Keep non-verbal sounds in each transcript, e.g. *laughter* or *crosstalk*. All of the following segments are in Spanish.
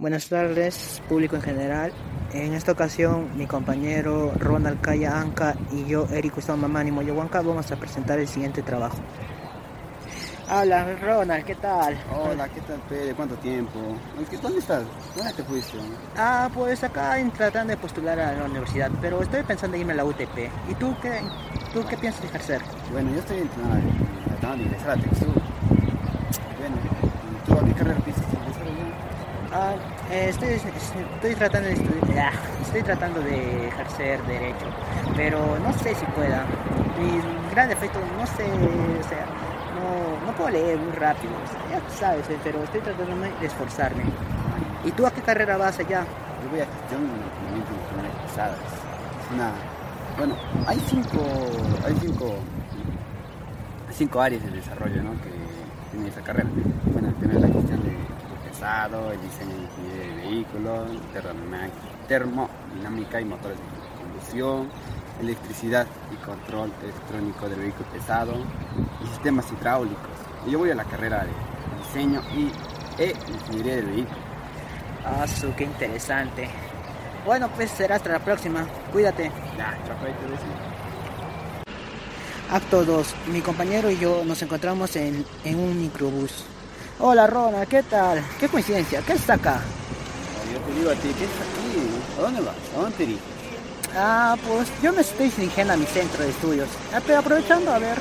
Buenas tardes, público en general. En esta ocasión, mi compañero Ronald Calla Anca y yo, Eric Gustavo Mamani Moyohuanca, vamos a presentar el siguiente trabajo. Hola, Ronald, ¿qué tal? Hola, ¿qué tal, Pedro? ¿Cuánto tiempo? ¿Dónde estás? ¿Dónde te fuiste? Ah, pues acá tratando de postular a la universidad, pero estoy pensando en irme a la UTP. ¿Y tú qué, tú qué piensas ejercer? Bueno, yo estoy tratando de ingresar a Textur. Bueno, ¿tú a qué carrera piensas ingresar Ah, eh, estoy, estoy tratando de estudiar, estoy tratando de ejercer derecho, pero no sé si pueda. Mi gran defecto, no sé, o sea, no, no puedo leer muy rápido, ya tú sabes, eh, pero estoy tratando de esforzarme. ¿Y tú a qué carrera vas allá? Yo voy a gestión equipamiento de pesadas. Es una, bueno, hay cinco, hay cinco, cinco áreas de desarrollo, ¿no? Que tiene esa carrera. Bueno, la el diseño de ingeniería de vehículos, termodinámica y motores de combustión, electricidad y control electrónico del vehículo pesado y sistemas hidráulicos. Y yo voy a la carrera de diseño y e ingeniería del vehículo. Ah, su, qué interesante. Bueno, pues será hasta la próxima. Cuídate. Ya, Acto 2. Mi compañero y yo nos encontramos en, en un microbús. Hola Rona, ¿qué tal? Qué coincidencia, ¿qué está acá? Yo te digo a ti, ¿qué está aquí? ¿A dónde vas? ¿A dónde te? Ah, pues yo me estoy dirigiendo a mi centro de estudios. Ah, pero aprovechando, a ver,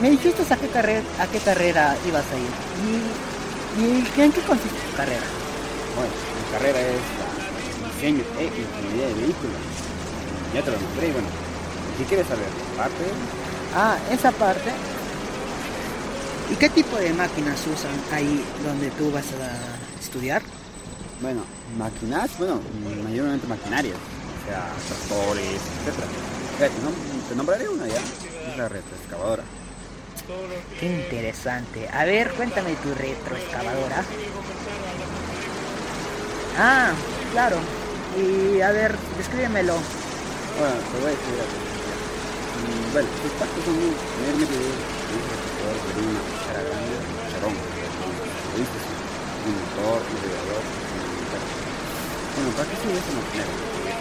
me dijiste a qué carrera, a qué carrera ibas a ir. ¿Y, y en qué consiste tu carrera? Bueno, mi carrera es diseño e ingeniería de vehículos. Ya te lo nombré, bueno, ¿qué quieres saber? ¿Parte? Ah, esa parte ¿Y qué tipo de máquinas usan ahí donde tú vas a estudiar? Bueno, máquinas, bueno, mayormente maquinarias, o sea, tractores, etc. Te nombraré una ya, es la retroexcavadora. Qué interesante. A ver, cuéntame tu retroexcavadora. Ah, claro. Y a ver, descríbemelo. Bueno, te voy a decir Bueno, tus partes son muy una cuchara grande, un cucharón, un motor, un radiador, Bueno, ¿para qué sirve ese maquinaria?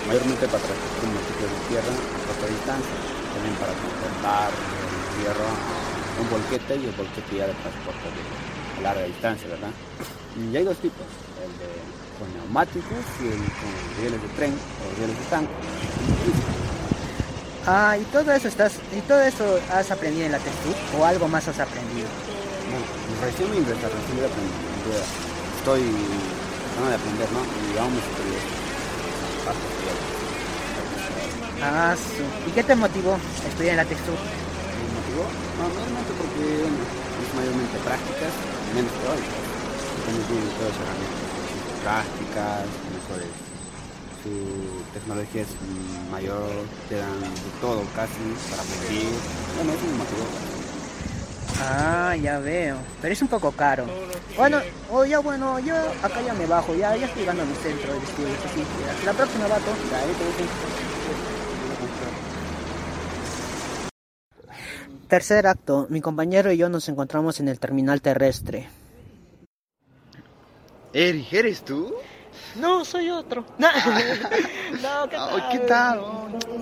Mayormente para transportar montículos de tierra a corta distancia, también para transportar tierra a un volquete y el volquete ya de transporte de larga distancia, ¿verdad? Y hay dos tipos, el de con neumáticos y el con rieles de tren o rieles de tanque. Ah, y todo eso estás, y todo eso has aprendido en la textura o algo más has aprendido. No, recién me ingresé, recién me aprendí. Estoy tratando de aprender, ¿no? Y vamos a Ah, sí. ¿Y qué te motivó a estudiar en la textura? Me motivó, no, normalmente porque bueno, es mayormente prácticas, menos teóricas. Tienes todas las herramientas prácticas, mejores tecnología es mayor, te dan de todo casi para vivir. Bueno, eso me motivó. Ah, ya veo. Pero es un poco caro. Bueno, o ya bueno, yo acá ya me bajo, ya, ya estoy llegando a mi centro de estudios. Así la próxima vato. Tercer acto, mi compañero y yo nos encontramos en el terminal terrestre. Eric, ¿eres tú? No, soy otro. No, *laughs* ¿qué tal? ¿Qué tal?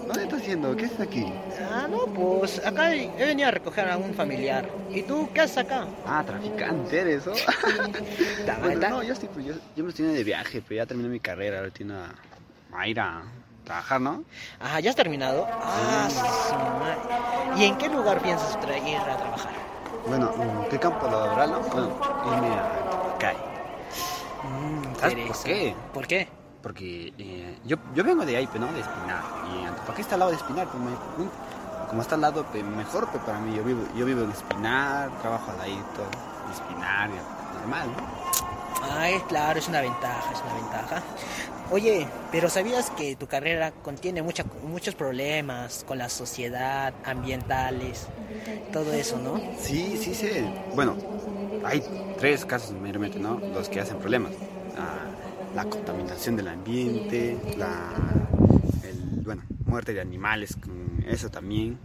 ¿Dónde estás haciendo? ¿Qué haces aquí? Ah, no, pues acá he venido a recoger a un familiar. ¿Y tú qué haces acá? Ah, traficante eres, ¿o? *laughs* no, yo, estoy, pues, yo, yo, me estoy de viaje, pero ya terminé mi carrera, ahora tengo a, ir a trabajar, ¿no? Ah, ¿ya has terminado? Ah, sí, ¿Y en qué lugar piensas ir a trabajar? Bueno, ¿en qué campo laboral? No? Bueno, irme a CAI. Mm, ¿Sabes por qué? ¿Por qué? Porque eh, yo, yo vengo de ahí, ¿no? De Espinar. Y Antofagasta está al lado de Espinar. Como, como está al lado, mejor para mí. Yo vivo, yo vivo en Espinar, trabajo al ladito, Espinar, normal, ¿no? Ay, claro, es una ventaja, es una ventaja. Oye, pero ¿sabías que tu carrera contiene mucha, muchos problemas con la sociedad, ambientales, todo eso, no? Sí, sí sí. Bueno, hay tres casos mayormente, ¿no? Los que hacen problemas. la contaminación del ambiente, la el, bueno, muerte de animales, eso también.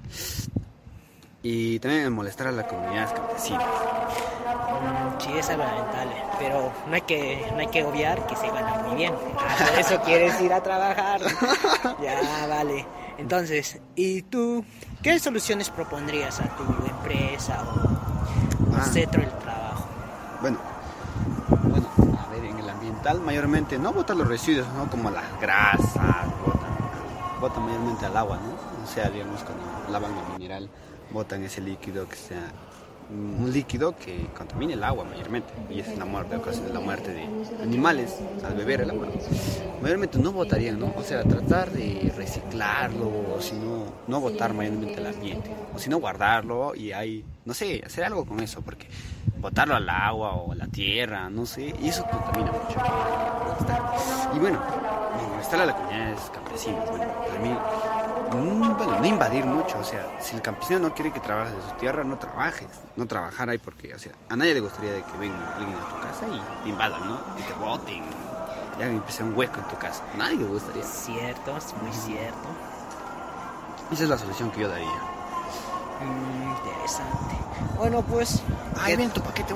Y también molestar a la comunidad campesina. Mm, Sí, es lamentable, pero no hay que, no hay que obviar que se gana muy bien. Ah, por eso quieres ir a trabajar. *laughs* Ya, vale. Entonces, ¿y tú qué soluciones propondrías a tu empresa o al Ah. centro del trabajo? Bueno, bueno, a ver, en el ambiental mayormente no botan los residuos, ¿no? Como las grasas, botan, botan mayormente al agua, ¿no? O sea, digamos, cuando lavan el mineral, botan ese líquido que sea un líquido que contamina el agua mayormente y es la muerte, ocasiona la muerte de animales al beber el agua. Mayormente no botarían, ¿no? O sea, tratar de reciclarlo, o si no, no botar mayormente al ambiente, o si no guardarlo y ahí, no sé, hacer algo con eso, porque botarlo al agua o a la tierra, no sé, y eso contamina mucho. Y bueno, está la comunidades campesinas, bueno, para mí, bueno, no invadir mucho, o sea, si el campesino no quiere que trabajes de su tierra, no trabajes, no trabajar ahí porque, o sea, a nadie le gustaría de que venga alguien a tu casa y te invadan, ¿no? Y te boten, y hagan empezar un hueco en tu casa, a nadie le gustaría. Cierto, es muy cierto. Esa es la solución que yo daría. Mm, interesante. Bueno, pues... Ay, ¿qué- ven tu paquete,